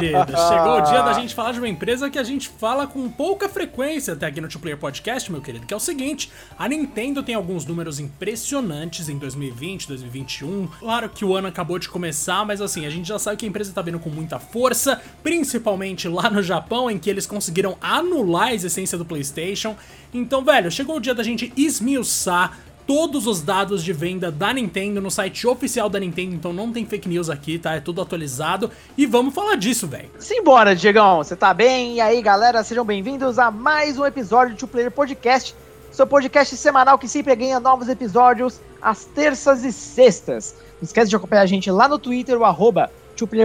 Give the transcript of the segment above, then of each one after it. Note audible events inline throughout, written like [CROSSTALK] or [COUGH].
querido. Chegou o dia da [LAUGHS] gente falar de uma empresa que a gente fala com pouca frequência até aqui no Two Player Podcast, meu querido, que é o seguinte: a Nintendo tem alguns números impressionantes em 2020, 2021. Claro que o ano acabou de começar, mas assim, a gente já sabe que a empresa tá vindo com muita força, principalmente lá no Japão, em que eles conseguiram anular a existência do PlayStation. Então, velho, chegou o dia da gente esmiuçar todos os dados de venda da Nintendo no site oficial da Nintendo, então não tem fake news aqui, tá? É tudo atualizado. E vamos falar disso, velho. Simbora, Diegão, você tá bem? E aí, galera, sejam bem-vindos a mais um episódio do Player Podcast, seu podcast semanal que sempre ganha novos episódios às terças e sextas. Não esquece de acompanhar a gente lá no Twitter, o arroba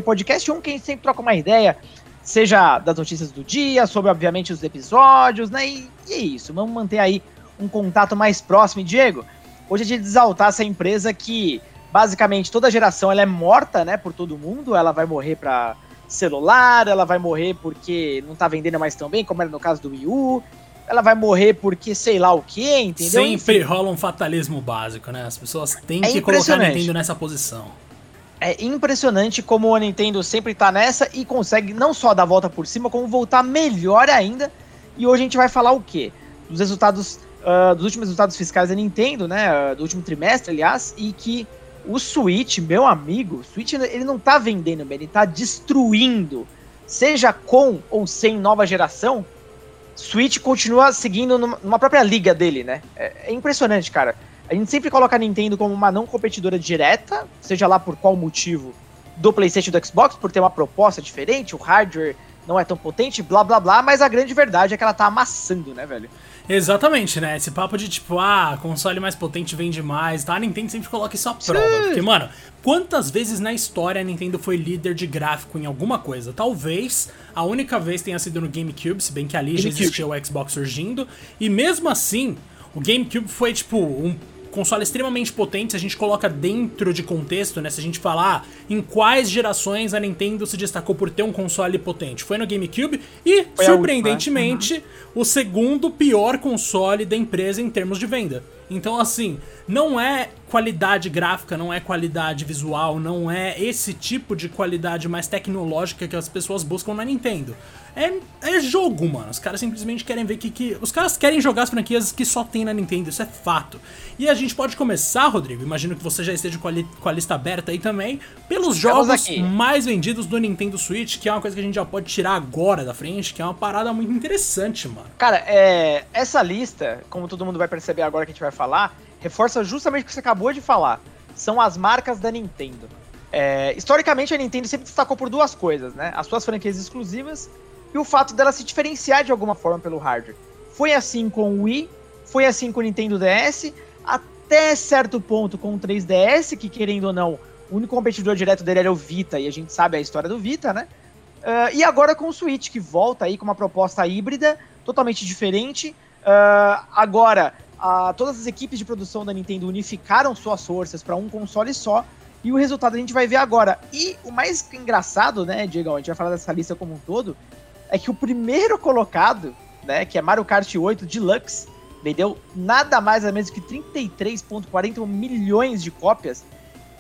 Podcast, um que a gente sempre troca uma ideia, seja das notícias do dia, sobre, obviamente, os episódios, né? E, e é isso, vamos manter aí um contato mais próximo. E, Diego, hoje é dia de exaltar essa empresa que, basicamente, toda geração ela é morta, né, por todo mundo. Ela vai morrer para celular, ela vai morrer porque não tá vendendo mais tão bem, como era no caso do Wii U. Ela vai morrer porque sei lá o que, entendeu? Sempre Enfim. rola um fatalismo básico, né? As pessoas têm é que colocar a Nintendo nessa posição. É impressionante como a Nintendo sempre tá nessa e consegue não só dar a volta por cima, como voltar melhor ainda. E hoje a gente vai falar o quê? Dos resultados uh, dos últimos resultados fiscais da Nintendo, né? Uh, do último trimestre, aliás, e que o Switch, meu amigo, o Switch ele não tá vendendo bem, ele tá destruindo. Seja com ou sem nova geração, Switch continua seguindo numa própria liga dele, né? É, é impressionante, cara. A gente sempre coloca a Nintendo como uma não competidora direta, seja lá por qual motivo, do PlayStation e do Xbox, por ter uma proposta diferente, o hardware não é tão potente, blá blá blá, mas a grande verdade é que ela tá amassando, né, velho? Exatamente, né? Esse papo de tipo, ah, console mais potente vende mais, tá? A Nintendo sempre coloca isso à prova. Sim. Porque, mano, quantas vezes na história a Nintendo foi líder de gráfico em alguma coisa? Talvez a única vez tenha sido no GameCube, se bem que ali já existia o Xbox surgindo. E mesmo assim, o GameCube foi, tipo, um console extremamente potente, se a gente coloca dentro de contexto, né? Se a gente falar em quais gerações a Nintendo se destacou por ter um console potente. Foi no GameCube e, Foi surpreendentemente, última, uhum. o segundo pior console da empresa em termos de venda. Então, assim, não é qualidade gráfica, não é qualidade visual, não é esse tipo de qualidade mais tecnológica que as pessoas buscam na Nintendo. É, é jogo, mano. Os caras simplesmente querem ver que, que. Os caras querem jogar as franquias que só tem na Nintendo, isso é fato. E a gente pode começar, Rodrigo. Imagino que você já esteja com a, li, com a lista aberta aí também. Pelos jogos mais vendidos do Nintendo Switch, que é uma coisa que a gente já pode tirar agora da frente, que é uma parada muito interessante, mano. Cara, é, essa lista, como todo mundo vai perceber agora que a gente vai falar, reforça justamente o que você acabou de falar. São as marcas da Nintendo. É, historicamente, a Nintendo sempre destacou por duas coisas, né? As suas franquias exclusivas e o fato dela se diferenciar de alguma forma pelo hardware. Foi assim com o Wii, foi assim com o Nintendo DS, até certo ponto com o 3DS, que querendo ou não, o único competidor direto dele era o Vita, e a gente sabe a história do Vita, né? Uh, e agora com o Switch, que volta aí com uma proposta híbrida, totalmente diferente. Uh, agora, uh, todas as equipes de produção da Nintendo unificaram suas forças para um console só, e o resultado a gente vai ver agora. E o mais engraçado, né, Diego, a gente vai falar dessa lista como um todo, é que o primeiro colocado, né, que é Mario Kart 8 Deluxe, vendeu nada mais ou menos que 33,41 milhões de cópias.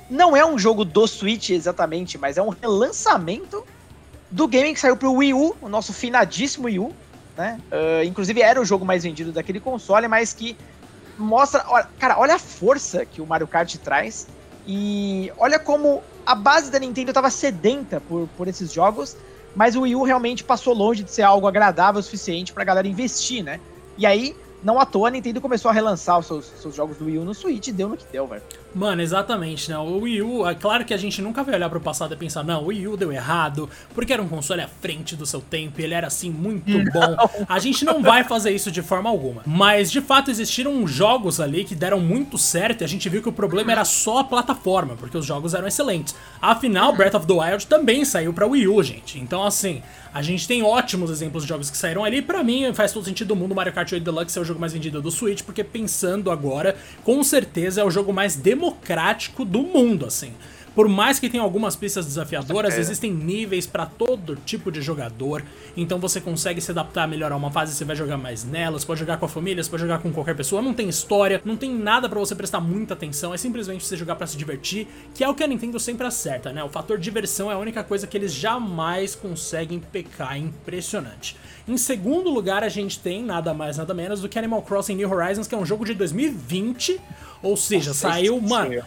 Não é um jogo do Switch exatamente, mas é um relançamento do game que saiu pro Wii U, o nosso finadíssimo Wii U, né? Uh, inclusive era o jogo mais vendido daquele console, mas que mostra, olha, cara, olha a força que o Mario Kart traz e olha como a base da Nintendo estava sedenta por, por esses jogos mas o Wii U realmente passou longe de ser algo agradável o suficiente pra galera investir, né? E aí, não à toa, a Nintendo começou a relançar os seus, seus jogos do Wii U no Switch e deu no que deu, velho. Mano, exatamente, né? O Wii U, é claro que a gente nunca vai olhar pro passado e pensar, não, o Wii U deu errado, porque era um console à frente do seu tempo, ele era assim muito não. bom. A gente não vai fazer isso de forma alguma. Mas de fato existiram jogos ali que deram muito certo e a gente viu que o problema era só a plataforma, porque os jogos eram excelentes. Afinal, Breath of the Wild também saiu para Wii U, gente. Então, assim, a gente tem ótimos exemplos de jogos que saíram ali. Para mim, faz todo sentido do mundo Mario Kart 8 Deluxe ser o jogo mais vendido do Switch, porque pensando agora, com certeza é o jogo mais democrático do mundo, assim. Por mais que tenha algumas pistas desafiadoras, é. existem níveis para todo tipo de jogador. Então você consegue se adaptar melhor a uma fase, você vai jogar mais nelas, pode jogar com a família, você pode jogar com qualquer pessoa. Não tem história, não tem nada para você prestar muita atenção, é simplesmente você jogar para se divertir, que é o que a Nintendo sempre acerta, né? O fator diversão é a única coisa que eles jamais conseguem pecar, é impressionante. Em segundo lugar, a gente tem nada mais nada menos do que Animal Crossing New Horizons, que é um jogo de 2020, ou seja, saiu, mano,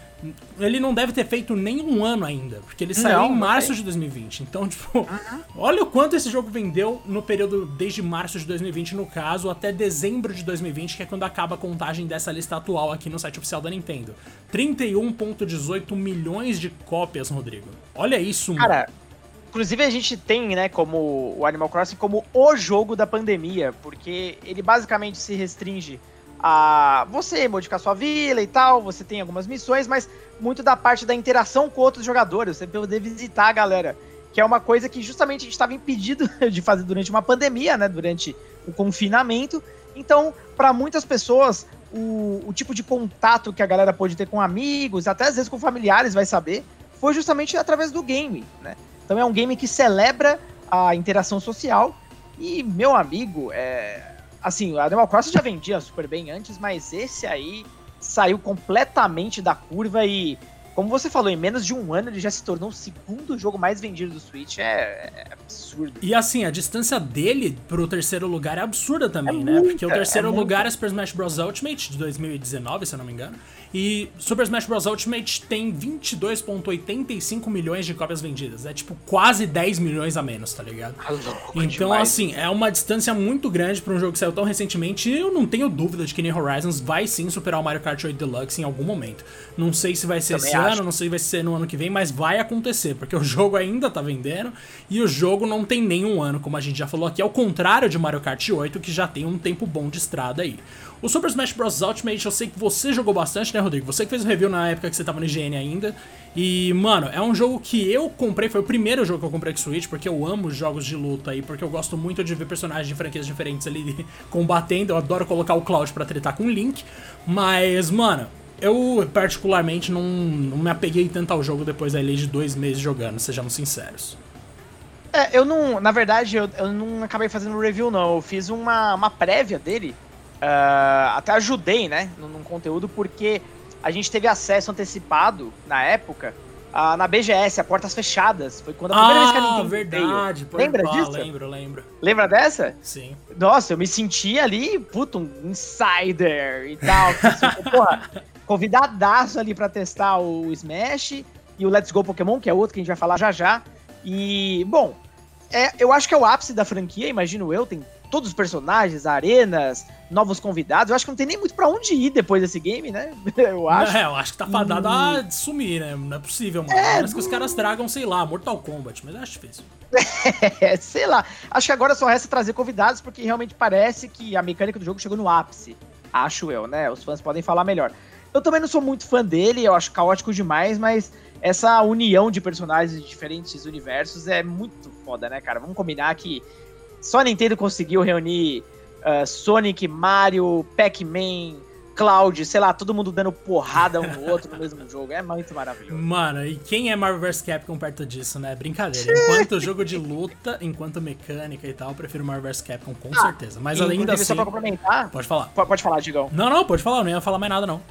ele não deve ter feito nem um ano ainda, porque ele saiu não, em março de 2020. Então, tipo, uh -huh. olha o quanto esse jogo vendeu no período desde março de 2020, no caso, até dezembro de 2020, que é quando acaba a contagem dessa lista atual aqui no site oficial da Nintendo. 31,18 milhões de cópias, Rodrigo. Olha isso, Cara, mano. Inclusive a gente tem, né, como o Animal Crossing como o jogo da pandemia, porque ele basicamente se restringe a você modificar sua vila e tal, você tem algumas missões, mas muito da parte da interação com outros jogadores, você poder visitar a galera, que é uma coisa que justamente a gente estava impedido [LAUGHS] de fazer durante uma pandemia, né, durante o confinamento. Então, para muitas pessoas, o, o tipo de contato que a galera pode ter com amigos, até às vezes com familiares, vai saber, foi justamente através do game, né? Então é um game que celebra a interação social e, meu amigo, é, assim, o Animal Crossing já vendia super bem antes, mas esse aí saiu completamente da curva e, como você falou, em menos de um ano ele já se tornou o segundo jogo mais vendido do Switch. É, é absurdo. E assim, a distância dele pro terceiro lugar é absurda também, é né? Muita, Porque o terceiro é lugar muita. é Super Smash Bros. Ultimate de 2019, se eu não me engano. E Super Smash Bros. Ultimate tem 22,85 milhões de cópias vendidas. É tipo quase 10 milhões a menos, tá ligado? Ah, então, demais. assim, é uma distância muito grande para um jogo que saiu tão recentemente. E eu não tenho dúvida de que New Horizons vai sim superar o Mario Kart 8 Deluxe em algum momento. Não sei se vai ser Também esse acho. ano, não sei se vai ser no ano que vem, mas vai acontecer, porque o jogo ainda tá vendendo e o jogo não tem nenhum ano, como a gente já falou aqui, ao contrário de Mario Kart 8, que já tem um tempo bom de estrada aí. O Super Smash Bros. Ultimate, eu sei que você jogou bastante, né, Rodrigo? Você que fez o review na época que você tava no IGN ainda. E, mano, é um jogo que eu comprei, foi o primeiro jogo que eu comprei com Switch, porque eu amo jogos de luta aí, porque eu gosto muito de ver personagens de franquias diferentes ali [LAUGHS] combatendo. Eu adoro colocar o Cloud pra tretar com o Link. Mas, mano, eu particularmente não, não me apeguei tanto ao jogo depois aí de dois meses jogando, sejamos sinceros. É, eu não. Na verdade, eu, eu não acabei fazendo review, não. Eu fiz uma, uma prévia dele Uh, até ajudei, né, num, conteúdo, porque a gente teve acesso antecipado, na época, na BGS, a Portas Fechadas. Foi quando a primeira ah, vez que a ah, Nintendo verdade. Veio. Lembra disso? Lembro, lembro. Lembra dessa? Sim. Nossa, eu me senti ali, puto, um insider e tal. [LAUGHS] porra, convidadaço ali pra testar o Smash e o Let's Go Pokémon, que é outro que a gente vai falar já já. E, bom, é, eu acho que é o ápice da franquia, imagino eu, tem todos os personagens, arenas, novos convidados. Eu acho que não tem nem muito para onde ir depois desse game, né? [LAUGHS] Eu acho. É, eu acho que tá fadado hum. a sumir, né? Não é possível, mano. É, Parece que os caras tragam, sei lá, Mortal Kombat, mas eu acho difícil. [LAUGHS] É, sei lá. Acho que agora só resta trazer convidados, porque realmente parece que a mecânica do jogo chegou no ápice. Acho eu, né? Os fãs podem falar melhor. Eu também não sou muito fã dele, eu acho caótico demais, mas essa união de personagens de diferentes universos é muito foda, né, cara? Vamos combinar que só a Nintendo conseguiu reunir uh, Sonic, Mario, Pac-Man, Cloud, sei lá, todo mundo dando porrada um no [LAUGHS] outro no mesmo jogo. É muito maravilhoso. Mano, e quem é Marvel vs Capcom perto disso, né? Brincadeira. Enquanto jogo de luta, enquanto mecânica e tal, eu prefiro Marvel vs Capcom, com ah, certeza. Mas além da assim. Só pra complementar. Pode falar. Pode falar, Digão. Não, não, pode falar, eu não ia falar mais nada, não.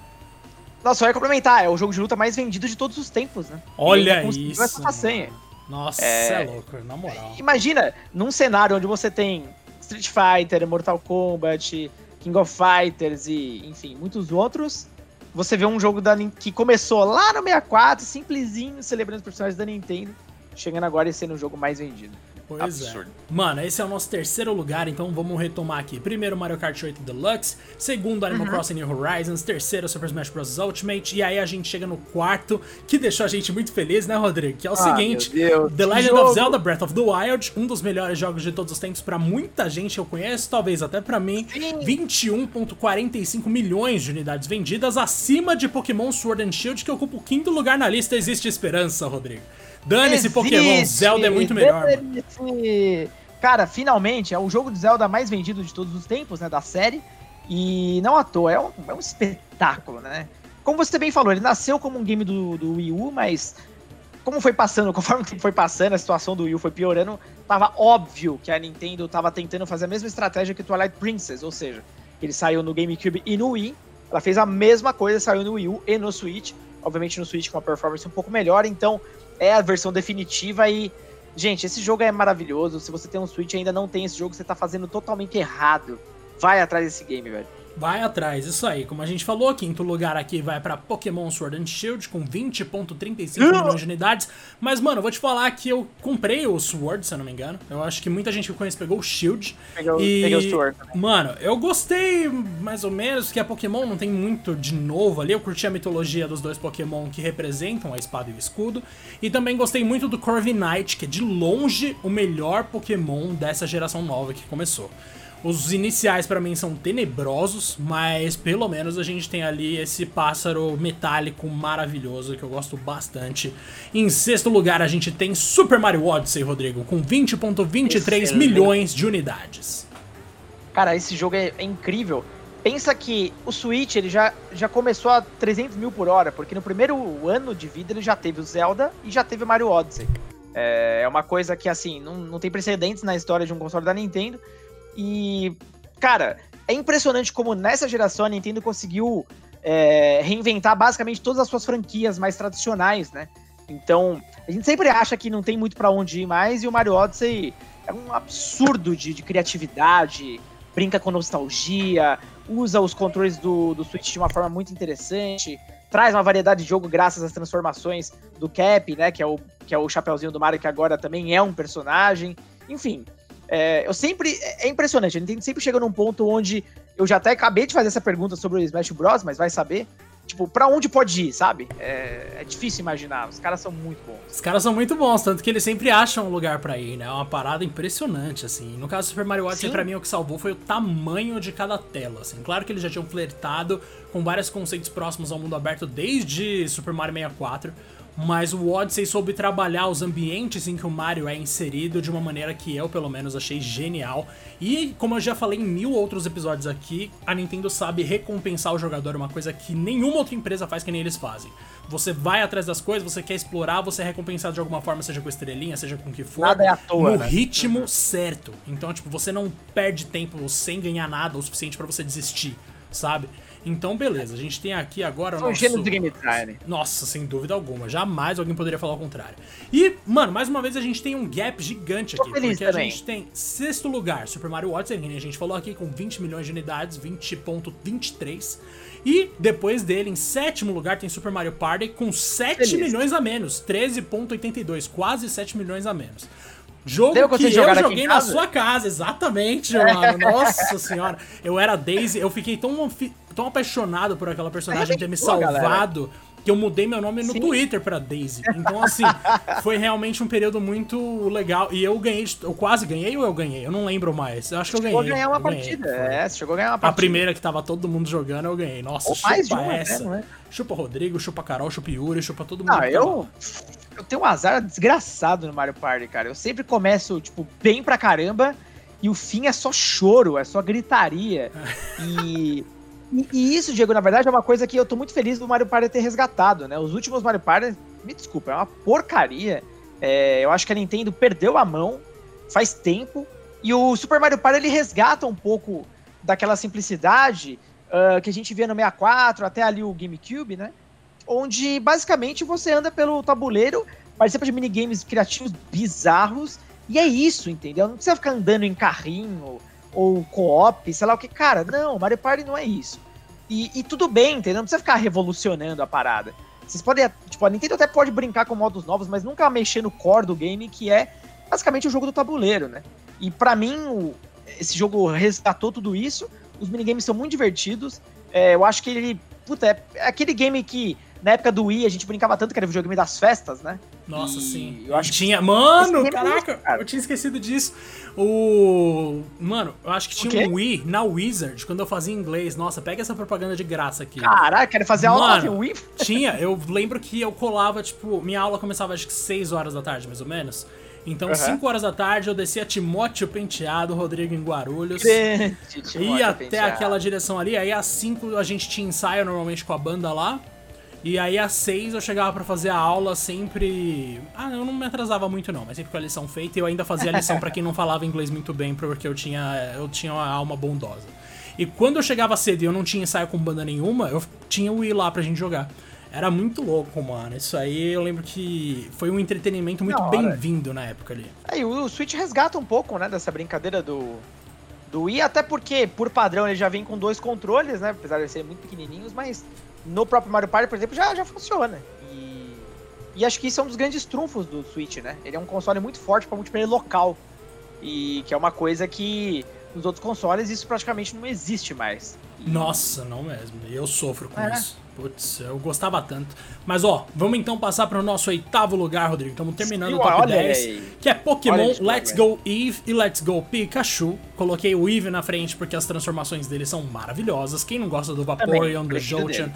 Não, só ia complementar, é o jogo de luta mais vendido de todos os tempos, né? Olha isso. Essa façanha. Nossa, é, é louco, na moral. Imagina, num cenário onde você tem Street Fighter, Mortal Kombat, King of Fighters e, enfim, muitos outros, você vê um jogo da, que começou lá no 64, simplesinho, celebrando os personagens da Nintendo, chegando agora e sendo o jogo mais vendido. Pois é. Absurdo. é. Mano, esse é o nosso terceiro lugar, então vamos retomar aqui. Primeiro Mario Kart 8 Deluxe, segundo Animal uhum. Crossing New Horizons, terceiro Super Smash Bros. Ultimate, e aí a gente chega no quarto, que deixou a gente muito feliz, né, Rodrigo? Que é o ah, seguinte: The Legend jogo. of Zelda Breath of the Wild, um dos melhores jogos de todos os tempos para muita gente eu conheço, talvez até para mim. 21,45 milhões de unidades vendidas, acima de Pokémon Sword and Shield, que ocupa o quinto lugar na lista. Existe esperança, Rodrigo. Dane-se Pokémon, Zelda é muito melhor. Cara, finalmente, é o jogo de Zelda mais vendido de todos os tempos, né, da série. E não à toa, é um, é um espetáculo, né? Como você bem falou, ele nasceu como um game do, do Wii U, mas como foi passando, [LAUGHS] conforme o tempo foi passando, a situação do Wii U foi piorando, tava óbvio que a Nintendo tava tentando fazer a mesma estratégia que o Twilight Princess, ou seja, ele saiu no GameCube e no Wii, ela fez a mesma coisa, saiu no Wii U e no Switch, obviamente no Switch com uma performance um pouco melhor, então é a versão definitiva e gente, esse jogo é maravilhoso. Se você tem um Switch e ainda não tem esse jogo, você tá fazendo totalmente errado. Vai atrás desse game, velho. Vai atrás, isso aí. Como a gente falou, quinto lugar aqui vai para Pokémon Sword and Shield com 20.35 milhões de unidades. Mas, mano, eu vou te falar que eu comprei o Sword, se eu não me engano. Eu acho que muita gente que conhece pegou o Shield. Pegou, e, peguei o Sword também. Mano, eu gostei mais ou menos, que a Pokémon não tem muito de novo ali. Eu curti a mitologia dos dois Pokémon que representam a espada e o escudo. E também gostei muito do Corviknight, que é de longe o melhor Pokémon dessa geração nova que começou. Os iniciais para mim são tenebrosos, mas pelo menos a gente tem ali esse pássaro metálico maravilhoso que eu gosto bastante. Em sexto lugar a gente tem Super Mario Odyssey, Rodrigo, com 20.23 milhões de unidades. Cara, esse jogo é, é, incrível. Pensa que o Switch ele já, já começou a 300 mil por hora, porque no primeiro ano de vida ele já teve o Zelda e já teve o Mario Odyssey. É, é uma coisa que, assim, não, não tem precedentes na história de um console da Nintendo. E, cara, é impressionante como nessa geração a Nintendo conseguiu é, reinventar basicamente todas as suas franquias mais tradicionais, né? Então, a gente sempre acha que não tem muito para onde ir mais, e o Mario Odyssey é um absurdo de, de criatividade, brinca com nostalgia, usa os controles do, do Switch de uma forma muito interessante, traz uma variedade de jogo graças às transformações do Cap, né? Que é o, que é o Chapeuzinho do Mario, que agora também é um personagem. Enfim, é, eu sempre. É impressionante, a Nintendo sempre chega num ponto onde. Eu já até acabei de fazer essa pergunta sobre o Smash Bros, mas vai saber. Tipo, pra onde pode ir, sabe? É, é difícil imaginar. Os caras são muito bons. Os caras são muito bons, tanto que eles sempre acham um lugar para ir, né? É uma parada impressionante, assim. No caso do Super Mario Odyssey, pra mim, o que salvou foi o tamanho de cada tela, assim. Claro que eles já tinham flertado com vários conceitos próximos ao mundo aberto desde Super Mario 64 mas o Odyssey soube trabalhar os ambientes em que o Mario é inserido de uma maneira que eu, pelo menos, achei genial. E, como eu já falei em mil outros episódios aqui, a Nintendo sabe recompensar o jogador, uma coisa que nenhuma outra empresa faz que nem eles fazem. Você vai atrás das coisas, você quer explorar, você é recompensado de alguma forma, seja com estrelinha, seja com o que for. Nada é à toa, No né? ritmo Uhum. certo. Então, tipo, você não perde tempo sem ganhar nada o suficiente pra você desistir, sabe? Então, beleza. A gente tem aqui agora o nosso... de game design. Nossa, sem dúvida alguma. Jamais alguém poderia falar o contrário. E, mano, mais uma vez a gente tem um gap gigante aqui. porque a também. gente tem sexto lugar, Super Mario Odyssey, que a gente falou aqui, com 20 milhões de unidades, 20.23. E depois dele, em sétimo lugar, tem Super Mario Party com 7 Feliz. milhões a menos. 13.82, quase 7 milhões a menos. Jogo Deu que eu joguei na casa? sua casa, exatamente, [LAUGHS] mano. Nossa senhora. Eu era Daisy, eu fiquei tão, tão apaixonado por aquela personagem ter me salvado que eu mudei meu nome no Sim. Twitter pra Daisy. Então, assim, [LAUGHS] foi realmente um período muito legal. E eu ganhei, eu quase ganhei ou eu ganhei? Eu não lembro mais. Eu acho que eu ganhei. Chegou a ganhar uma ganhei, partida. foi. É, você chegou a ganhar uma A partida. primeira que tava todo mundo jogando, eu ganhei. Nossa, Ou chupa uma, essa. né, é? Chupa Rodrigo, chupa Carol, chupa Yuri, chupa todo mundo. Ah, eu. Eu tenho um azar desgraçado no Mario Party, cara. Eu sempre começo, tipo, bem pra caramba e o fim é só choro, é só gritaria. [LAUGHS] e, e, e isso, Diego, na verdade, é uma coisa que eu tô muito feliz do Mario Party ter resgatado, né? Os últimos Mario Party, me desculpa, é uma porcaria. É, eu acho que a Nintendo perdeu a mão faz tempo. E o Super Mario Party ele resgata um pouco daquela simplicidade ah, que a gente via no 64, até ali o GameCube, né? onde basicamente você anda pelo tabuleiro, participa de minigames criativos bizarros, e é isso, entendeu? Não precisa ficar andando em carrinho ou co-op, sei lá o que. Cara, não, Mario Party não é isso. E, e tudo bem, entendeu? Não precisa ficar revolucionando a parada. Vocês podem, tipo, a Nintendo até pode brincar com modos novos, mas nunca mexer no core do game, que é basicamente o jogo do tabuleiro, né? E pra mim, o- esse jogo resgatou tudo isso. Os minigames são muito divertidos. É, eu acho que ele. Puta, é, é aquele game que na época do Wii a gente brincava tanto que era o videogame das festas, né? Nossa, E sim. eu acho que tinha. Mano, game é caraca, eu tinha esquecido disso. O. Mano, eu acho que O tinha um Wii na Wizard, quando eu fazia inglês. Nossa, pega essa propaganda de graça aqui. Caraca, quero fazer aula Mano. no Wii. [LAUGHS] Tinha, eu lembro que eu colava, tipo, minha aula começava acho que 6 horas da tarde, mais ou menos. Então, Aham. 5 horas da tarde, eu descia Timóteo Penteado, Rodrigo em Guarulhos. Grande, Ia até Penteado. aquela direção ali, aí às 5 a gente tinha ensaio normalmente com a banda lá. E aí às seis eu chegava para fazer a aula sempre. Ah, eu não me atrasava muito não, mas sempre com a lição feita e eu ainda fazia a lição para quem não falava inglês muito bem, porque eu tinha, eu tinha uma alma bondosa. E quando eu chegava cedo e eu não tinha ensaio com banda nenhuma, eu tinha o ir lá pra gente jogar. Era muito louco, mano. Isso aí eu lembro que foi um entretenimento muito bem-vindo na época ali. É, e o Switch resgata um pouco, né, dessa brincadeira do, do Wii, até porque, por padrão, ele já vem com dois controles, né? Apesar de serem muito pequenininhos, mas no próprio Mario Party, por exemplo, já, já funciona. E, e acho que isso é um dos grandes trunfos do Switch, né? Ele é um console muito forte para multiplayer local. E que é uma coisa que nos outros consoles isso praticamente não existe mais. Nossa, não mesmo. Eu sofro com é. isso. Putz, eu gostava tanto. Mas ó, vamos então passar para o nosso oitavo lugar, Rodrigo. Estamos terminando Sim, o top 10, aí. que é Pokémon Let's Go Eve e Let's Go Pikachu. Coloquei o Eve na frente porque as transformações dele são maravilhosas. Quem não gosta do Vaporeon, do Jolteon,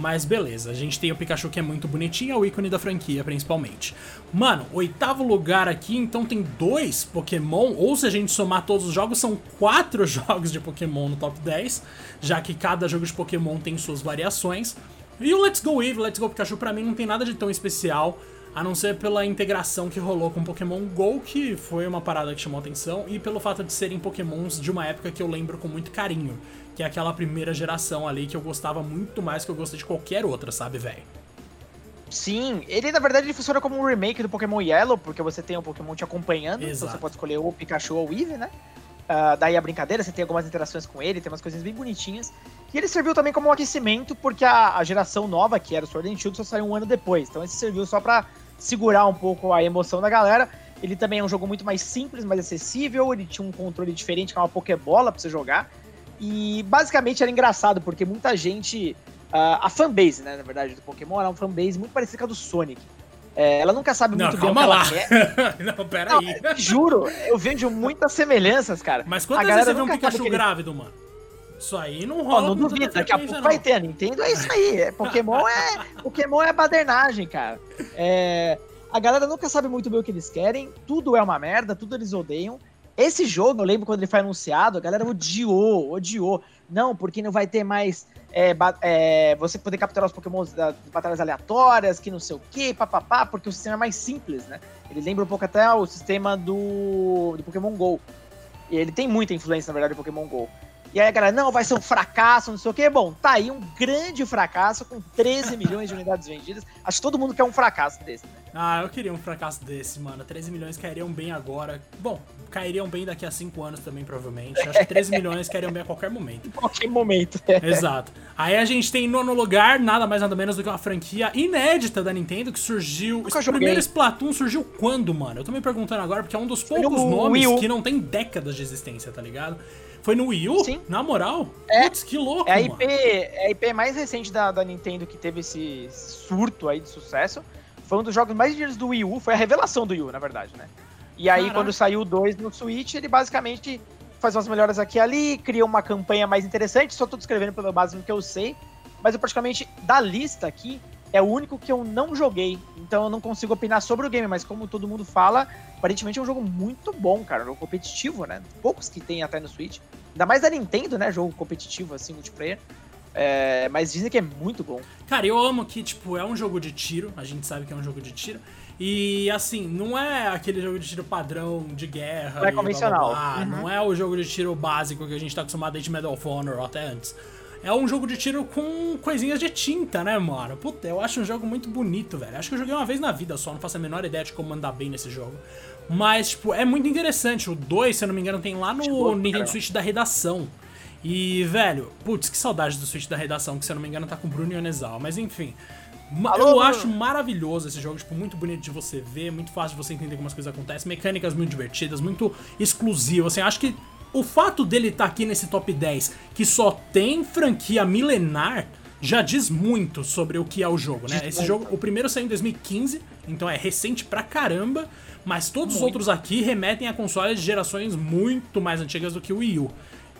mas beleza, a gente tem o Pikachu que é muito bonitinho, é o ícone da franquia, principalmente. Mano, oitavo lugar aqui, então tem dois Pokémon, ou se a gente somar todos os jogos, são quatro [LAUGHS] jogos de Pokémon no top 10, já que cada jogo de Pokémon tem suas variações. E o Let's Go Eevee, Let's Go Pikachu, pra mim não tem nada de tão especial, a não ser pela integração que rolou com Pokémon GO, que foi uma parada que chamou atenção, e pelo fato de serem Pokémons de uma época que eu lembro com muito carinho que é aquela primeira geração ali que eu gostava muito mais que eu gostei de qualquer outra, sabe, velho? Sim, ele na verdade ele funciona como um remake do Pokémon Yellow, porque você tem o Pokémon te acompanhando, Exato. então você pode escolher o Pikachu ou o Eevee, né? Uh, daí a brincadeira, você tem algumas interações com ele, tem umas coisinhas bem bonitinhas. E ele serviu também como um aquecimento, porque a, a geração nova, que era o Sword and Shield, só saiu um ano depois. Então esse serviu só para segurar um pouco a emoção da galera. Ele também é um jogo muito mais simples, mais acessível. Ele tinha um controle diferente, que é uma Pokébola pra você jogar. E basicamente era engraçado, porque muita gente. Uh, a fanbase, né, na verdade, do Pokémon era uma fanbase muito parecida com a do Sonic. É, ela nunca sabe não, muito bem o que lá. [LAUGHS] não, pera não, aí. Juro, eu vejo muitas semelhanças, cara. Mas quantas vezes você vê um Pikachu grávido, mano? Isso aí não rola. Oh, não duvido, daqui a pouco não. vai ter. A Nintendo é isso aí. É, [LAUGHS] Pokémon é. Pokémon é badernagem, cara. É, a galera nunca sabe muito bem o que eles querem. Tudo é uma merda, tudo eles odeiam. Esse jogo, eu lembro quando ele foi anunciado, a galera odiou, odiou. Não, porque não vai ter mais é, é, você poder capturar os pokémons das batalhas aleatórias, que não sei o que, papapá, porque o sistema é mais simples, né? Ele lembra um pouco até o sistema do, do Pokémon GO. E ele tem muita influência, na verdade, do Pokémon GO. E aí a galera, não, vai ser um fracasso, não sei o quê. Bom, tá aí um grande fracasso com 13 milhões de unidades vendidas. Acho que todo mundo quer um fracasso desse, né? Ah, eu queria um fracasso desse, mano. 13 milhões cairiam bem agora. Bom, cairiam bem daqui a 5 anos também, provavelmente. Acho que 13 milhões cairiam bem a qualquer momento. Em [LAUGHS] qualquer momento. Exato. Aí a gente tem em nono lugar, nada mais nada menos do que uma franquia inédita da Nintendo que surgiu. Esse primeiro Splatoon surgiu quando, mano? Eu tô me perguntando agora, porque é um dos poucos nomes que não tem décadas de existência, tá ligado? Foi no Wii U? Sim. Na moral? É, Putz, que louco, é a IP, mano. É a IP mais recente da, da Nintendo que teve esse surto aí de sucesso. Foi um dos jogos mais vendidos do Wii U, foi a revelação do Wii U, na verdade, né? E aí, Caraca. quando saiu o 2 no Switch, ele basicamente faz umas melhoras aqui e ali, cria uma campanha mais interessante. Só tô descrevendo pelo básico que eu sei. Mas eu praticamente, da lista aqui, é o único que eu não joguei. Então eu não consigo opinar sobre o game, mas como todo mundo fala, aparentemente é um jogo muito bom, cara. Um jogo competitivo, né? Poucos que tem até no Switch. Ainda mais da Nintendo, né? Jogo competitivo, assim, multiplayer. É, mas dizem que é muito bom. Cara, eu amo que, tipo, é um jogo de tiro. A gente sabe que é um jogo de tiro. E, assim, não é aquele jogo de tiro padrão de guerra. Não é convencional. Blá, blá, blá. Uhum. Não é o jogo de tiro básico que a gente tá acostumado desde Medal of Honor ou até antes é um jogo de tiro com coisinhas de tinta, né, mano? Puta, eu acho um jogo muito bonito, velho. Acho que eu joguei uma vez na vida só, não faço a menor ideia de como mandar bem nesse jogo. Mas, tipo, é muito interessante. O 2, se eu não me engano, tem lá no tipo, Nintendo Switch da redação. E, velho, putz, que saudade do Switch da redação, que se eu não me engano tá com o Bruno Ionezal. Mas enfim. Alô, eu acho maravilhoso esse jogo, tipo, muito bonito de você ver, muito fácil de você entender como as coisas acontecem, mecânicas muito divertidas, muito exclusivas. Assim, acho que o fato dele estar tá aqui nesse top 10, que só tem franquia milenar, já diz muito sobre o que é o jogo, né? Esse jogo, o primeiro saiu em 2015, então é recente pra caramba, mas todos muito. os outros aqui remetem a consoles de gerações muito mais antigas do que o Wii U.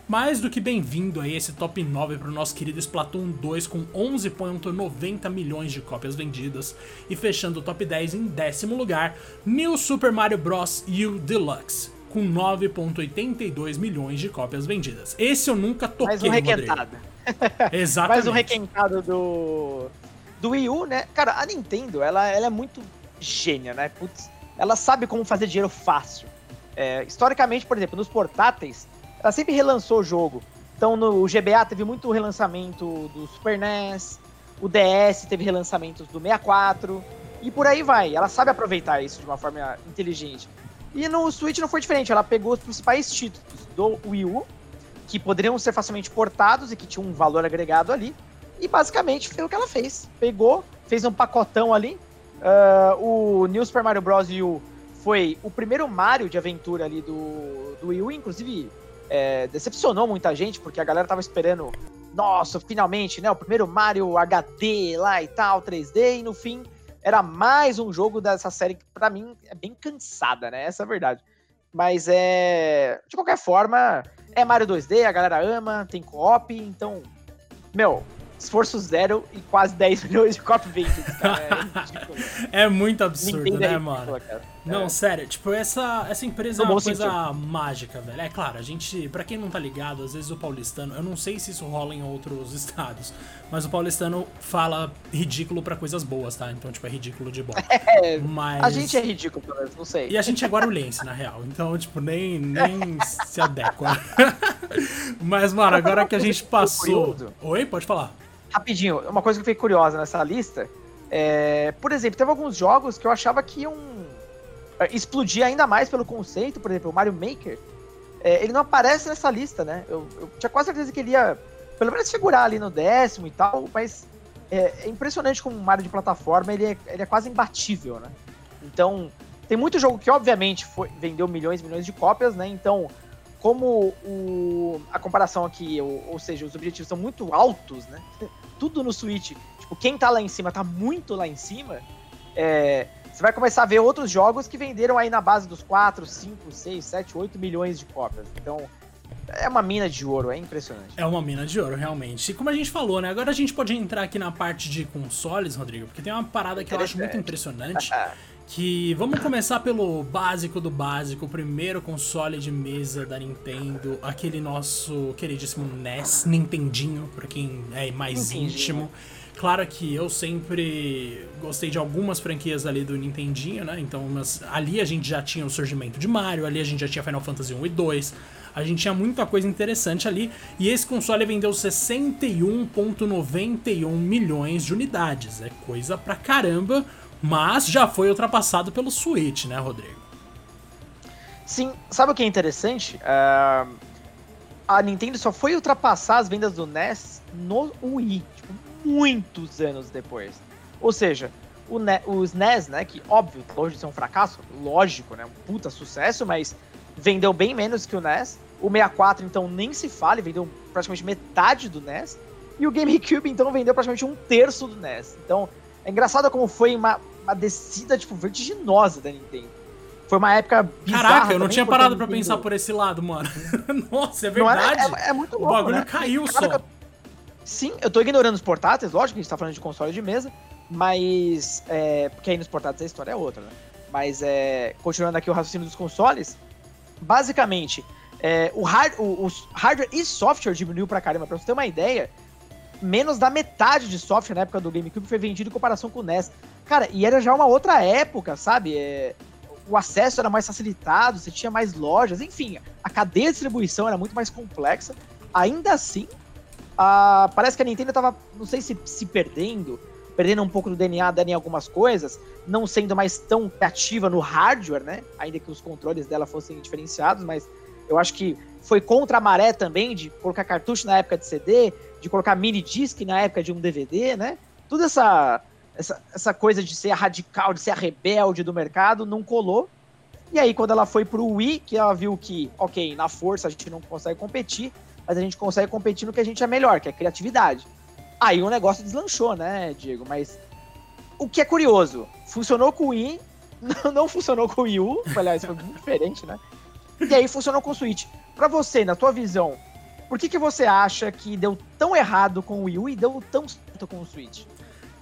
Mais do que bem-vindo aí esse top 9 para o nosso querido Splatoon 2 com 11.90 milhões de cópias vendidas e fechando o top 10 em décimo lugar, New Super Mario Bros. U Deluxe com 9,82 milhões de cópias vendidas. Esse eu nunca toquei, Mais um requentado. [LAUGHS] Exatamente. Mais um requentado do, do Wii U, né? Cara, a Nintendo, ela, ela é muito gênia, né? Putz, ela sabe como fazer dinheiro fácil. É, historicamente, por exemplo, nos portáteis, ela sempre relançou o jogo. Então, no GBA teve muito relançamento do Super NES, o DS teve relançamentos do 64, e por aí vai. Ela sabe aproveitar isso de uma forma inteligente. E no Switch não foi diferente, ela pegou os principais títulos do Wii U, que poderiam ser facilmente portados e que tinham um valor agregado ali, e basicamente foi o que ela fez. Pegou, fez um pacotão ali. Uh, o New Super Mario Bros. U foi o primeiro Mario de aventura ali do, do Wii U, inclusive é, decepcionou muita gente, porque a galera tava esperando, nossa, finalmente, né? O primeiro Mario HD lá e tal, 3D, e no fim era mais um jogo dessa série que, pra mim, é bem cansada, né? Essa é a verdade. Mas é. De qualquer forma, é Mario 2D, a galera ama, tem co-op, então. Meu, esforço zero e quase 10 [LAUGHS] milhões de copy vendidos, É, [LAUGHS] é muito absurdo, Nintendo né, é mano? Não, é. sério, tipo, essa, essa empresa é uma coisa sentido. mágica, velho. É claro, a gente, pra quem não tá ligado, às vezes o paulistano, eu não sei se isso rola em outros [LAUGHS] estados, mas o paulistano fala ridículo pra coisas boas, tá? Então, tipo, é ridículo de bom. [LAUGHS] É, mas... A gente é ridículo, pelo menos, não sei. E a gente é guarulhense, na real. Então, tipo, nem, nem [LAUGHS] se adequa. mas, mano, agora que a gente passou. Oi, pode falar. Rapidinho, uma coisa que eu fiquei curiosa nessa lista. É, por exemplo, teve alguns jogos que eu achava que iam é, explodir ainda mais pelo conceito, por exemplo, o Mario Maker. É, ele não aparece nessa lista, né? Eu, eu, tinha quase certeza que ele ia, pelo menos, figurar ali no décimo e tal, mas é, é impressionante como o Mario de plataforma ele é, ele é quase imbatível, né? Então, tem muito jogo que, obviamente, foi, vendeu milhões e milhões de cópias, né? Então, como o, a comparação aqui, ou, ou, seja, os objetivos são muito altos, né? [LAUGHS] Tudo no Switch, tipo, quem tá lá em cima tá muito lá em cima, é, você vai começar a ver outros jogos que venderam aí na base dos 4, 5, 6, 7, 8 milhões de cópias. Então, é uma mina de ouro, é impressionante. É uma mina de ouro, realmente. E como a gente falou, né? Agora a gente pode entrar aqui na parte de consoles, Rodrigo, porque tem uma parada que eu acho muito impressionante. [LAUGHS] que vamos começar pelo básico do básico, o primeiro console de mesa da Nintendo, aquele nosso queridíssimo NES, Nintendinho, para quem é mais Nintendinho. íntimo. Claro que eu sempre gostei de algumas franquias ali do Nintendinho, né? Então, mas ali a gente já tinha o surgimento de Mario, ali a gente já tinha Final Fantasy 1 e 2. A gente tinha muita coisa interessante ali e esse console vendeu 61.91 milhões de unidades. É coisa pra caramba mas já foi ultrapassado pelo Switch, né, Rodrigo? Sim, sabe o que é interessante? Uh, a Nintendo só foi ultrapassar as vendas do NES no Wii, tipo, muitos anos depois. Ou seja, o NES, os NES, né, que óbvio, longe de ser um fracasso, lógico, né, um puta sucesso, mas vendeu bem menos que o NES. O 64, então, nem se fale, vendeu praticamente metade do NES. E o GameCube, então, vendeu praticamente um terço do NES. Então, é engraçado como foi uma, uma descida, tipo, vertiginosa da Nintendo. Foi uma época bizarra. Caraca, eu não tinha parado para pensar por esse lado, mano. [LAUGHS] Nossa, é verdade. É, é, é, muito louco, O bagulho né? caiu só. Sim, eu tô ignorando os portáteis, lógico que a gente tá falando de console de mesa, mas... É, porque aí nos portáteis a história é outra, né? Mas, é, continuando aqui o raciocínio dos consoles, basicamente, é, o, hard, o, o hardware e software diminuiu pra caramba. Pra você ter uma ideia, menos da metade de software na época do GameCube foi vendido em comparação com o NES. Cara, e era já uma outra época, sabe? É, o acesso era mais facilitado, você tinha mais lojas, enfim, a cadeia de distribuição era muito mais complexa. Ainda assim, a, parece que a Nintendo tava, não sei se se perdendo, perdendo um pouco do DNA dela em algumas coisas, não sendo mais tão criativa no hardware, né? Ainda que os controles dela fossem diferenciados, mas eu acho que foi contra a maré também de colocar cartucho na época de CD, de colocar mini disc na época de um DVD, né? Toda essa, essa, essa coisa de ser a radical, de ser a rebelde do mercado, não colou. E aí, quando ela foi pro Wii, que ela viu que, ok, na força a gente não consegue competir, mas a gente consegue competir no que a gente é melhor, que é criatividade. Aí o negócio deslanchou, né, Diego? Mas o que é curioso, funcionou com o Wii, [LAUGHS] não funcionou com o Wii U, aliás, foi muito diferente, né? E aí funcionou com o Switch. Pra você, na tua visão, por que, que você acha que deu tão errado com o Wii U e deu tão certo com o Switch?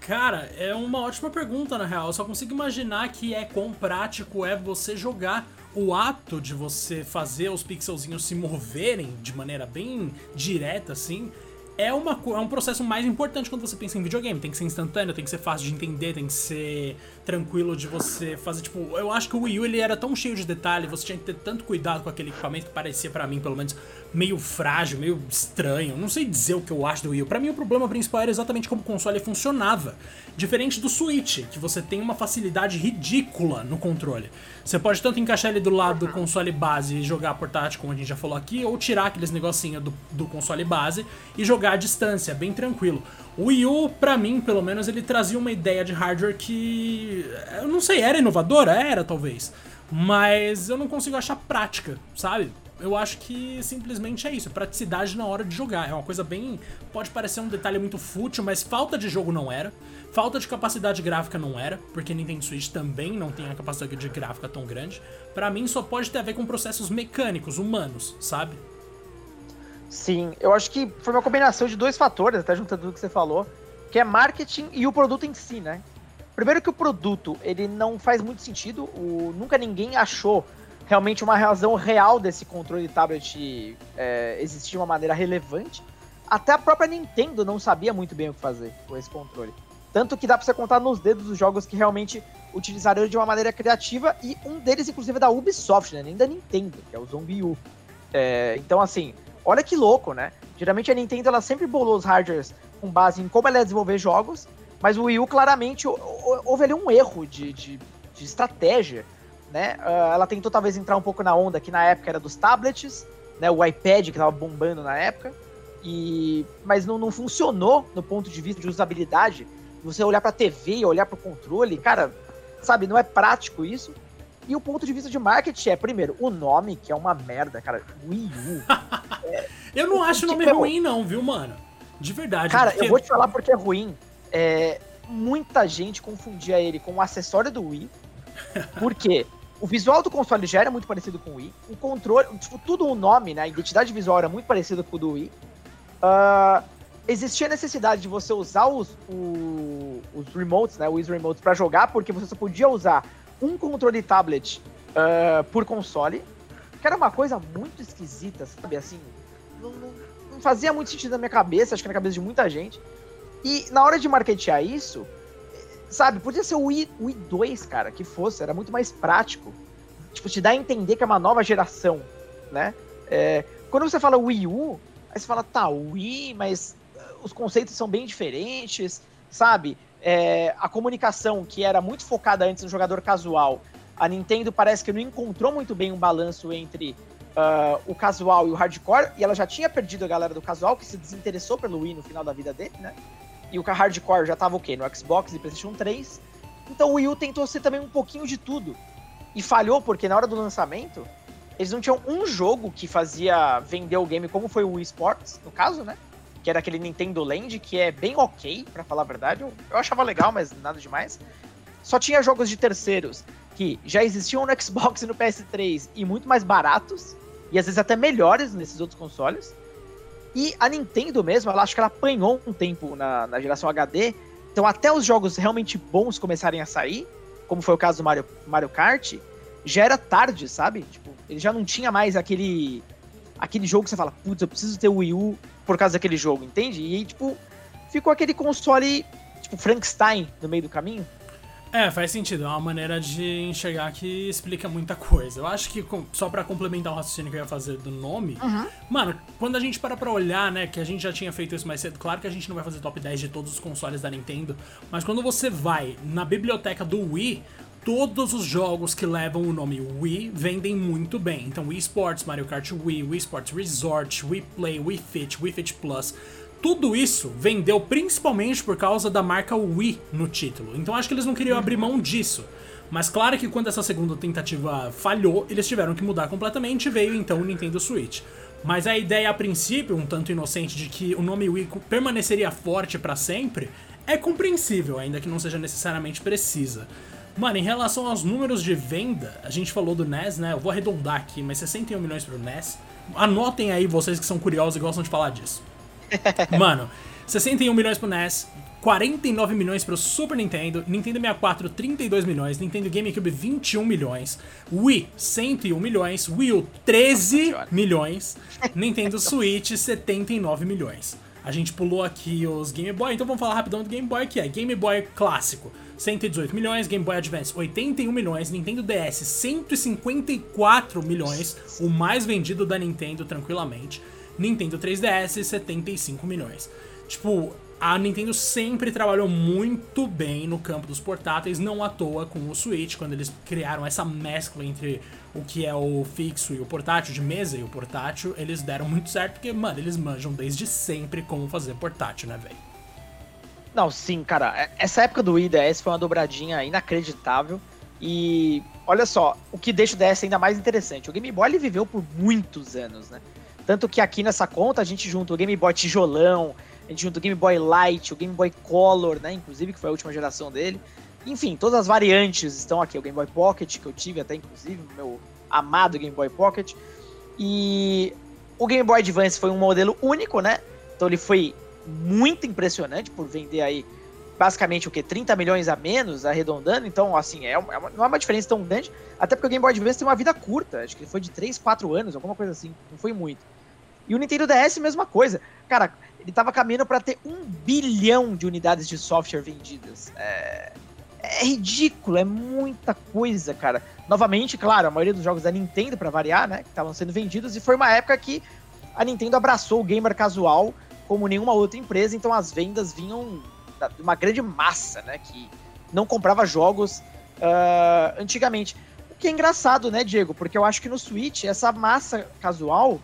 Cara, é uma ótima pergunta na real. Eu só consigo imaginar que é quão prático é você jogar o ato de você fazer os pixelzinhos se moverem de maneira bem direta assim é, uma, é um processo mais importante quando você pensa em videogame. Tem que ser instantâneo, tem que ser fácil de entender, tem que ser tranquilo de você fazer. Tipo, eu acho que o Wii U ele era tão cheio de detalhe, você tinha que ter tanto cuidado com aquele equipamento que parecia para mim, pelo menos, meio frágil, meio estranho. Não sei dizer o que eu acho do Wii U. Pra mim, o problema principal era exatamente como o console funcionava. Diferente do Switch, que você tem uma facilidade ridícula no controle. Você pode tanto encaixar ele do lado do console base e jogar portátil, como a gente já falou aqui, ou tirar aqueles negocinhos do, do console base e jogar à distância, bem tranquilo. O Wii U, pra mim, pelo menos, ele trazia uma ideia de hardware que. Eu não sei, era inovadora? Era, talvez. Mas eu não consigo achar prática, sabe? Eu acho que simplesmente é isso, praticidade na hora de jogar. É uma coisa bem. Pode parecer um detalhe muito fútil, mas falta de jogo não era. Falta de capacidade gráfica não era, porque Nintendo Switch também não tem a capacidade de gráfica tão grande. Para mim só pode ter a ver com processos mecânicos, humanos, sabe? Sim, eu acho que foi uma combinação de dois fatores, até juntando tudo que você falou, que é marketing e o produto em si, né? Primeiro que o produto, ele não faz muito sentido, o, nunca ninguém achou realmente uma razão real desse controle tablet é, existir de uma maneira relevante. Até a própria Nintendo não sabia muito bem o que fazer com esse controle. Tanto que dá pra você contar nos dedos os jogos que realmente utilizaram de uma maneira criativa, e um deles, inclusive, é da Ubisoft, né? Nem da Nintendo, que é o Zombie U. É, então, assim, olha que louco, né? Geralmente a Nintendo ela sempre bolou os hardwares com base em como ela ia desenvolver jogos, mas o Wii U claramente houve ali um erro de, de, de estratégia, né? Uh, ela tentou talvez entrar um pouco na onda que na época era dos tablets, né? O iPad que tava bombando na época, e mas não, não funcionou no ponto de vista de usabilidade você olhar pra TV, olhar pro controle, cara, sabe, não é prático isso. E o ponto de vista de marketing é, primeiro, o nome, que é uma merda, cara. Wii U. é, [LAUGHS] eu não acho o nome tipo, ruim, não, viu, mano? De verdade. Cara, porque... eu vou te falar porque é ruim. É, muita gente confundia ele com o acessório do Wii. Por quê? O visual do console já era muito parecido com o Wii. O controle, tipo, tudo o nome, né? A identidade visual era muito parecida com o do Wii. Uh, existia a necessidade de você usar os, o, os remotes, né, os remotes para jogar, porque você só podia usar um controle tablet uh, por console, que era uma coisa muito esquisita, sabe? Assim, não, não, não, fazia muito sentido na minha cabeça, acho que na cabeça de muita gente. E na hora de marketear isso, sabe, podia ser o Wii, o Wii 2, cara, que fosse, era muito mais prático. Tipo, te dá a entender que é uma nova geração, né? É, quando você fala Wii U, aí você fala, tá, Wii, mas os conceitos são bem diferentes, sabe? É, a comunicação, que era muito focada antes no jogador casual, a Nintendo parece que não encontrou muito bem um balanço entre uh, o casual e o hardcore, e ela já tinha perdido a galera do casual, que se desinteressou pelo Wii no final da vida dele, né? E o hardcore já tava o quê? No Xbox e PlayStation 3. Então o Wii U tentou ser também um pouquinho de tudo. E falhou porque na hora do lançamento, eles não tinham um jogo que fazia vender o game como foi o Wii Sports, no caso, né? que era aquele Nintendo Land, que é bem ok, para falar a verdade. Eu, eu achava legal, mas nada demais. Só tinha jogos de terceiros que já existiam no Xbox e no PS3 e muito mais baratos, e às vezes até melhores nesses outros consoles. E a Nintendo mesmo, ela acho que ela apanhou um tempo na, na geração HD, então até os jogos realmente bons começarem a sair, como foi o caso do Mario, Mario Kart, já era tarde, sabe? Tipo, ele já não tinha mais aquele aquele jogo que você fala, putz, eu preciso ter o Wii U por causa daquele jogo, entende? E aí, tipo, ficou aquele console, tipo, Frankenstein no meio do caminho. É, faz sentido. É uma maneira de enxergar que explica muita coisa. Eu acho que, só para complementar o raciocínio que eu ia fazer do nome, uhum. mano, quando a gente para pra olhar, né, que a gente já tinha feito isso mais cedo, claro que a gente não vai fazer top 10 de todos os consoles da Nintendo, mas quando você vai na biblioteca do Wii, todos os jogos que levam o nome Wii vendem muito bem. Então, Wii Sports, Mario Kart Wii, Wii Sports Resort, Wii Play, Wii Fit, Wii Fit Plus. Tudo isso vendeu principalmente por causa da marca Wii no título. Então acho que eles não queriam abrir mão disso. Mas claro que quando essa segunda tentativa falhou, eles tiveram que mudar completamente e veio então o Nintendo Switch. Mas a ideia a princípio, um tanto inocente, de que o nome Wii permaneceria forte para sempre, é compreensível, ainda que não seja necessariamente precisa. Mano, em relação aos números de venda, a gente falou do NES, né? Eu vou arredondar aqui, mas 61 milhões pro NES. Anotem aí vocês que são curiosos e gostam de falar disso. [LAUGHS] Mano, 61 milhões pro NES, 49 milhões pro Super Nintendo, Nintendo 64 32 milhões, Nintendo GameCube 21 milhões, Wii 101 milhões, Wii U 13 milhões, [LAUGHS] Nintendo Switch 79 milhões. A gente pulou aqui os Game Boy, então vamos falar rapidão do Game Boy, que é Game Boy clássico, 118 milhões, Game Boy Advance 81 milhões, Nintendo DS 154 milhões, o mais vendido da Nintendo tranquilamente. Nintendo 3DS 75 milhões. Tipo, a Nintendo sempre trabalhou muito bem no campo dos portáteis, não à toa com o Switch, quando eles criaram essa mescla entre o que é o fixo e o portátil, de mesa e o portátil, eles deram muito certo, porque, mano, eles manjam desde sempre como fazer portátil, né, velho? Não, sim, cara. É, essa época do IDS foi uma dobradinha inacreditável. E olha só, o que deixa o DS ainda mais interessante. O Game Boy ele viveu por muitos anos, né? Tanto que aqui nessa conta a gente junta o Game Boy tijolão, a gente junta o Game Boy Light, o Game Boy Color, né? Inclusive, que foi a última geração dele. Enfim, todas as variantes estão aqui. O Game Boy Pocket, que eu tive até, inclusive, meu amado Game Boy Pocket. E o Game Boy Advance foi um modelo único, né? Então ele foi muito impressionante por vender aí basicamente o que 30 milhões a menos, arredondando. Então, assim, é é uma, não é uma diferença tão grande. Até porque o Game Boy Advance tem uma vida curta. Acho que foi de 3, 4 anos, alguma coisa assim. Não foi muito. E o Nintendo DS, mesma coisa. Cara, ele tava caminhando para ter um bilhão de unidades de software vendidas. É, é ridículo, é muita coisa, cara. Novamente, claro, a maioria dos jogos da Nintendo, para variar, né, que estavam sendo vendidos, e foi uma época que a Nintendo abraçou o gamer casual como nenhuma outra empresa, então as vendas vinham de uma grande massa, né, que não comprava jogos uh, antigamente. O que é engraçado, né, Diego? Porque eu acho que no Switch, essa massa casual,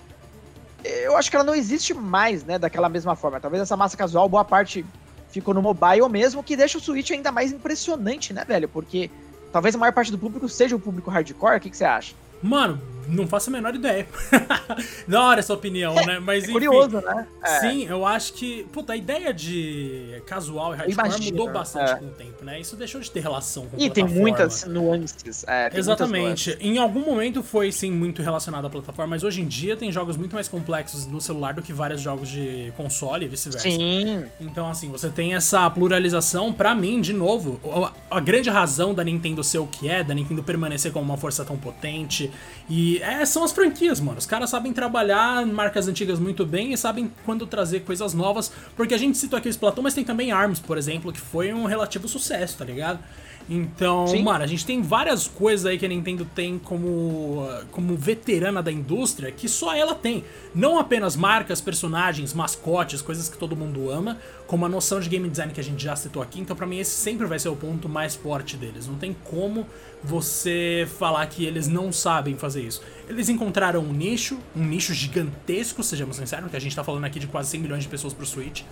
eu acho que ela não existe mais, né, daquela mesma forma. Talvez essa massa casual, boa parte ficou no mobile mesmo, que deixa o Switch ainda mais impressionante, né, velho? Porque talvez a maior parte do público seja o público hardcore. O que, que você acha? Mano, não faço a menor ideia. [LAUGHS] da hora essa opinião, é, né? Mas, é curioso, né? É. Sim, eu acho que. Puta, a ideia de casual e hardcore mudou bastante é. com o tempo, né? Isso deixou de ter relação com E tem muitas nuances. É, tem Exatamente. Nuances. Em algum momento foi, sim, muito relacionado à plataforma, mas hoje em dia tem jogos muito mais complexos no celular do que vários jogos de console e vice-versa. Sim. Então, assim, você tem essa pluralização. Pra mim, de novo, a, a grande razão da Nintendo ser o que é, da Nintendo permanecer como uma força tão potente. E é, são as franquias, mano. Os caras sabem trabalhar marcas antigas muito bem e sabem quando trazer coisas novas. Porque a gente citou aqui o Splatoon, mas tem também ARMS, por exemplo, que foi um relativo sucesso, tá ligado? Então, Sim. mano, a gente tem várias coisas aí que a Nintendo tem como, como veterana da indústria que só ela tem. Não apenas marcas, personagens, mascotes, coisas que todo mundo ama, como a noção de game design que a gente já citou aqui. Então, para mim, esse sempre vai ser o ponto mais forte deles. Não tem como você falar que eles não sabem fazer isso. Eles encontraram um nicho, um nicho gigantesco, sejamos sinceros, que a gente tá falando aqui de quase 100 milhões de pessoas pro Switch.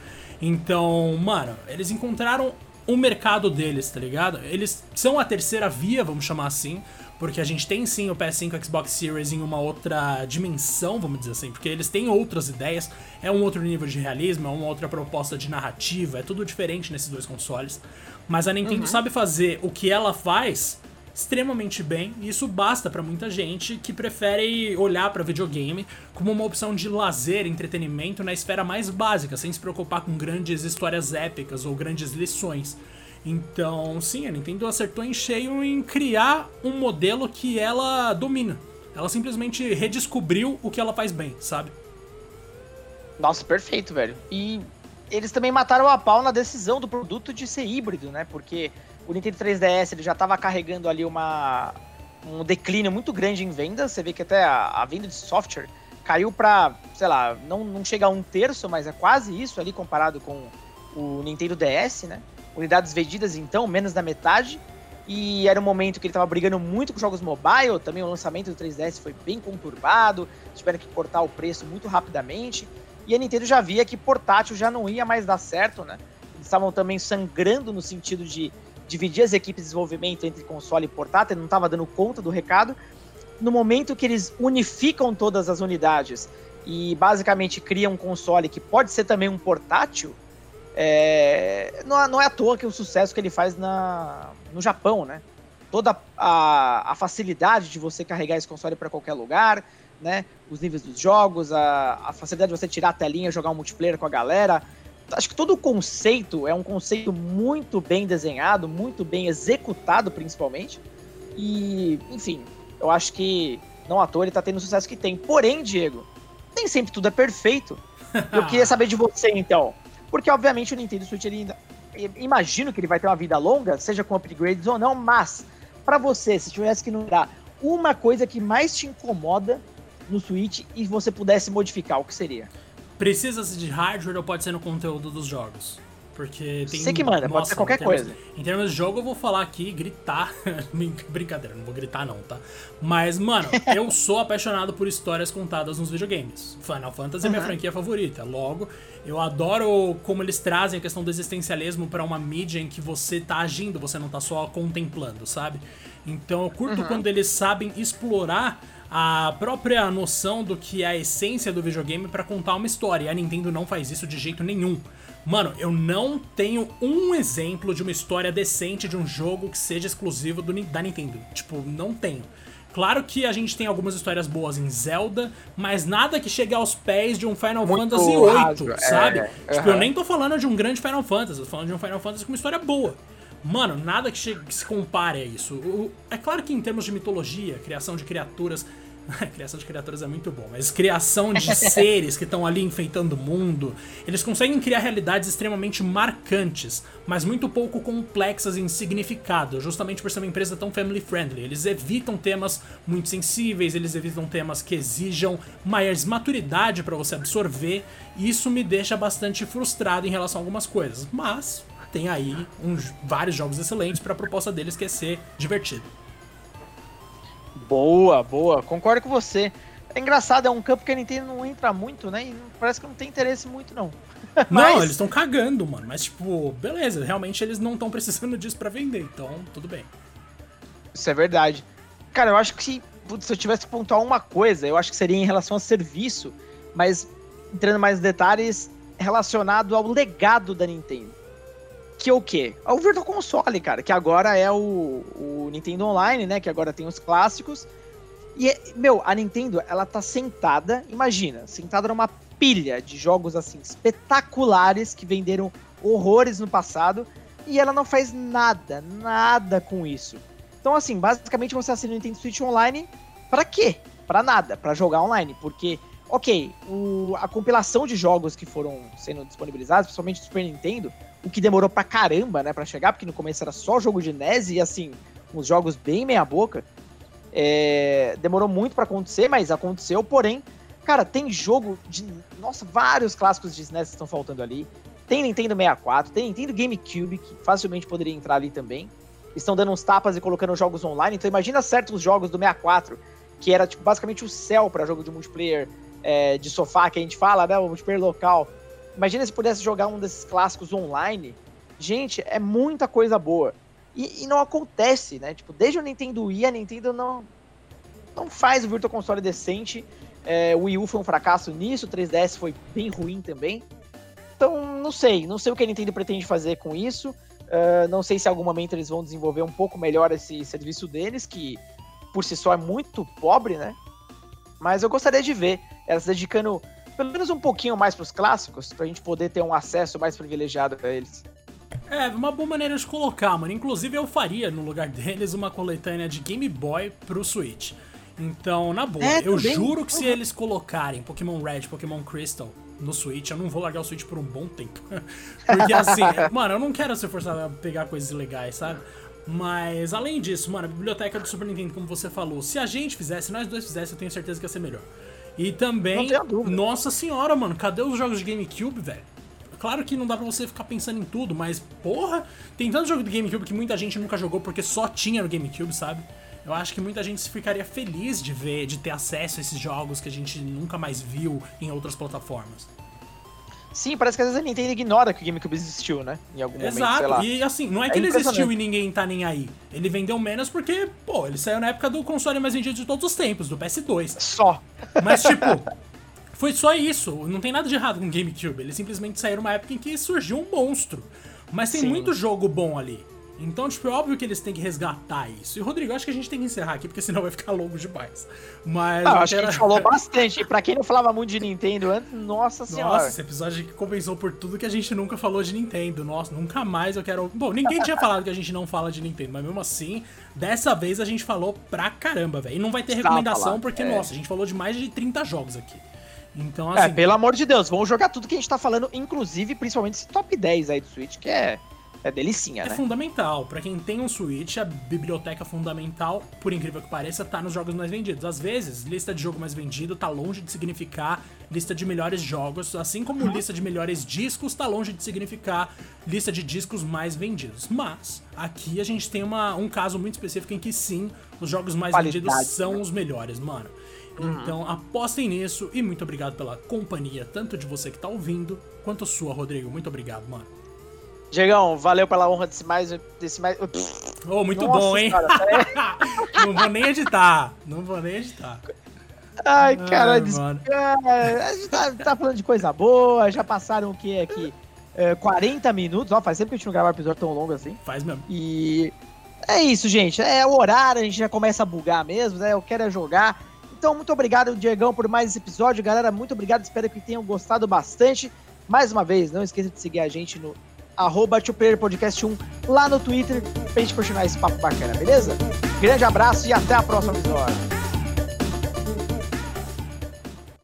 Então, mano, eles encontraram o mercado deles, tá ligado? Eles são a terceira via, vamos chamar assim, porque a gente tem sim o PS5 e Xbox Series em uma outra dimensão, vamos dizer assim, porque eles têm outras ideias, é um outro nível de realismo, é uma outra proposta de narrativa, é tudo diferente nesses dois consoles. Mas a Nintendo uhum. sabe fazer o que ela faz extremamente bem, e isso basta para muita gente que prefere olhar para videogame como uma opção de lazer, entretenimento na esfera mais básica, sem se preocupar com grandes histórias épicas ou grandes lições. Então, sim, a Nintendo acertou em cheio em criar um modelo que ela domina. Ela simplesmente redescobriu o que ela faz bem, sabe? Nossa, perfeito, velho. E eles também mataram a pau na decisão do produto de ser híbrido, né? Porque o Nintendo 3DS ele já estava carregando ali uma, um declínio muito grande em vendas. Você vê que até a, a venda de software caiu para, sei lá, não, não chega a um terço, mas é quase isso ali comparado com o Nintendo DS, né? Unidades vendidas, então, menos da metade. E era um momento que ele estava brigando muito com jogos mobile. Também o lançamento do 3DS foi bem conturbado. Tiveram que cortar o preço muito rapidamente. E a Nintendo já via que portátil já não ia mais dar certo, né? Eles estavam também sangrando no sentido de dividir as equipes de desenvolvimento entre console e portátil, não estava dando conta do recado. No momento que eles unificam todas as unidades e basicamente criam um console que pode ser também um portátil, é... não, não, é à toa que o sucesso que ele faz na, no Japão, né? Toda a, a facilidade de você carregar esse console para qualquer lugar, né? Os níveis dos jogos, a, a facilidade de você tirar a telinha, jogar um multiplayer com a galera, acho que todo o conceito é um conceito muito bem desenhado, muito bem executado, principalmente. E, enfim, eu acho que não à toa ele tá tendo o sucesso que tem. Porém, Diego, nem sempre tudo é perfeito. Eu queria [LAUGHS] saber de você, então. Porque, obviamente, o Nintendo Switch, ele ainda... Imagino que ele vai ter uma vida longa, seja com upgrades ou não, mas, para você, se tivesse que numerar uma coisa que mais te incomoda no Switch e você pudesse modificar, o que seria? Precisa de hardware ou pode ser no conteúdo dos jogos? Porque tem. Você que manda, nossa, pode ser qualquer em termos, coisa. Em termos de jogo, eu vou falar aqui, gritar. [LAUGHS] Brincadeira, não vou gritar, não, tá? Mas, mano, [LAUGHS] eu sou apaixonado por histórias contadas nos videogames. Final Fantasy uhum. é minha franquia favorita. Logo, eu adoro como eles trazem a questão do existencialismo para uma mídia em que você tá agindo, você não tá só contemplando, sabe? Então eu curto uhum. quando eles sabem explorar a própria noção do que é a essência do videogame para contar uma história. E a Nintendo não faz isso de jeito nenhum. Mano, eu não tenho um exemplo de uma história decente de um jogo que seja exclusivo do, da Nintendo. Tipo, não tenho. Claro que a gente tem algumas histórias boas em Zelda, mas nada que chegue aos pés de um Final Muito Fantasy VIII, sabe? É, tipo, eu nem tô falando de um grande Final Fantasy, eu tô falando de um Final Fantasy com uma história boa. Mano, nada que, chegue, que se compare a isso. O, é claro que em termos de mitologia, criação de criaturas, [LAUGHS] criação de criaturas é muito bom, mas criação de [LAUGHS] seres que estão ali enfeitando o mundo, eles conseguem criar realidades extremamente marcantes, mas muito pouco complexas em significado, justamente por ser uma empresa tão family friendly. Eles evitam temas muito sensíveis, eles evitam temas que exijam mais maturidade para você absorver, e isso me deixa bastante frustrado em relação a algumas coisas. Mas tem aí uns, vários jogos excelentes para a proposta deles que é ser divertido. Boa, boa. Concordo com você. É engraçado, é um campo que a Nintendo não entra muito, né? E parece que não tem interesse muito, não. [LAUGHS] Mas... Não, eles estão cagando, mano. Mas, tipo, beleza, realmente eles não estão precisando disso para vender, então tudo bem. Isso é verdade. Cara, eu acho que se, se eu tivesse que pontuar uma coisa, eu acho que seria em relação ao serviço, mas entrando mais em detalhes, relacionado ao legado da Nintendo que é o quê? É o Virtual Console, cara, que agora é o, o Nintendo Online, né? Que agora tem os clássicos. E, meu, a Nintendo, ela tá sentada, imagina, sentada numa pilha de jogos, assim, espetaculares que venderam horrores no passado e ela não faz nada, nada com isso. Então, assim, basicamente você assina o Nintendo Switch Online para quê? Para nada, para jogar online, porque, ok, o, a compilação de jogos que foram sendo disponibilizados, principalmente do Super Nintendo, o que demorou pra caramba, né, pra chegar, porque no começo era só jogo de NES e, assim, uns jogos bem meia-boca. É, demorou muito para acontecer, mas aconteceu, porém, cara, tem jogo de. Nossa, vários clássicos de NES estão faltando ali. Tem Nintendo 64, tem Nintendo GameCube, que facilmente poderia entrar ali também. Estão dando uns tapas e colocando jogos online. Então imagina certos jogos do 64, que era tipo, basicamente o céu para jogo de multiplayer é, de sofá que a gente fala, né? O multiplayer local. Imagina se pudesse jogar um desses clássicos online. Gente, é muita coisa boa. E, e, não acontece, né? Tipo, desde o Nintendo Wii, a Nintendo não, não faz o Virtual Console decente. É, o Wii U foi um fracasso nisso, o 3DS foi bem ruim também. Então, não sei. Não sei o que a Nintendo pretende fazer com isso. Uh, não sei se em algum momento eles vão desenvolver um pouco melhor esse serviço deles, que por si só é muito pobre, né? Mas eu gostaria de ver elas dedicando pelo menos um pouquinho mais pros clássicos, pra gente poder ter um acesso mais privilegiado a eles. É, uma boa maneira de colocar, mano. Inclusive eu faria, no lugar deles, uma coletânea de Game Boy pro Switch. Então, na boa, é, eu juro que se eles colocarem Pokémon Red, Pokémon Crystal no Switch, eu não vou largar o Switch por um bom tempo. [LAUGHS] Porque assim, mano, eu não quero ser forçado a pegar coisas ilegais, sabe? Mas além disso, mano, a biblioteca do Super Nintendo, como você falou, se a gente fizesse, nós dois fizesse, eu tenho certeza que ia ser melhor. E também, nossa senhora, mano, cadê os jogos de GameCube, velho? Claro que não dá pra você ficar pensando em tudo, mas porra, tem tanto jogo de GameCube que muita gente nunca jogou porque só tinha no GameCube, sabe? Eu acho que muita gente ficaria feliz de ver, de ter acesso a esses jogos que a gente nunca mais viu em outras plataformas. Sim, parece que às vezes a Nintendo ignora que o GameCube existiu, né? Em algum Exato. momento, sei lá. E assim, não é que é ele existiu e ninguém tá nem aí. Ele vendeu menos porque, pô, ele saiu na época do console mais vendido de todos os tempos, do PS2. Só. Mas, [LAUGHS] tipo, foi só isso. Não tem nada de errado com o GameCube. Ele simplesmente saiu numa época em que surgiu um monstro. Mas tem Sim. muito jogo bom ali. Então, tipo, é óbvio que eles têm que resgatar isso. E, Rodrigo, acho que a gente tem que encerrar aqui, porque senão vai ficar longo demais. Mas. Não, acho que a gente falou bastante. E pra quem não falava muito de Nintendo antes, nossa senhora. Nossa, esse episódio que compensou por tudo que a gente nunca falou de Nintendo. Nossa, nunca mais eu quero. Bom, ninguém tinha [LAUGHS] falado que a gente não fala de Nintendo, mas mesmo assim, dessa vez a gente falou pra caramba, velho. E não vai ter recomendação, porque, é. nossa, a gente falou de mais de 30 jogos aqui. Então, é, assim. É, pelo amor de Deus, vamos jogar tudo que a gente tá falando, inclusive, principalmente esse top 10 aí do Switch, que é é delicinha, é né? É fundamental. para quem tem um Switch, a biblioteca fundamental, por incrível que pareça, tá nos jogos mais vendidos. Às vezes, lista de jogo mais vendido tá longe de significar lista de melhores jogos, assim como uhum. lista de melhores discos tá longe de significar lista de discos mais vendidos. Mas, aqui a gente tem uma, um caso muito específico em que sim, os jogos mais Qualidade, vendidos são né? os melhores, mano. Uhum. Então apostem nisso e muito obrigado pela companhia, tanto de você que tá ouvindo, quanto sua, Rodrigo. Muito obrigado, mano. Diegão, valeu pela honra desse mais. Desse mais... Oh, muito Nossa, bom, hein? Cara, é- [LAUGHS] não vou nem editar. Não vou nem editar. Ai, cara, Ai, des... a gente tá, tá, falando de coisa boa, já passaram o que aqui? É, 40 minutos, ó, faz tempo que a gente não grava um episódio tão longo assim. Faz mesmo. E é isso, gente. É o horário, a gente já começa a bugar mesmo, né? Eu quero é jogar. Então, muito obrigado, Diegão, por mais esse episódio. Galera, muito obrigado. Espero que tenham gostado bastante. Mais uma vez, não esqueça de seguir a gente no arroba Podcast 1 lá no Twitter pra gente continuar esse papo bacana, beleza? Grande abraço e até a próxima episódio.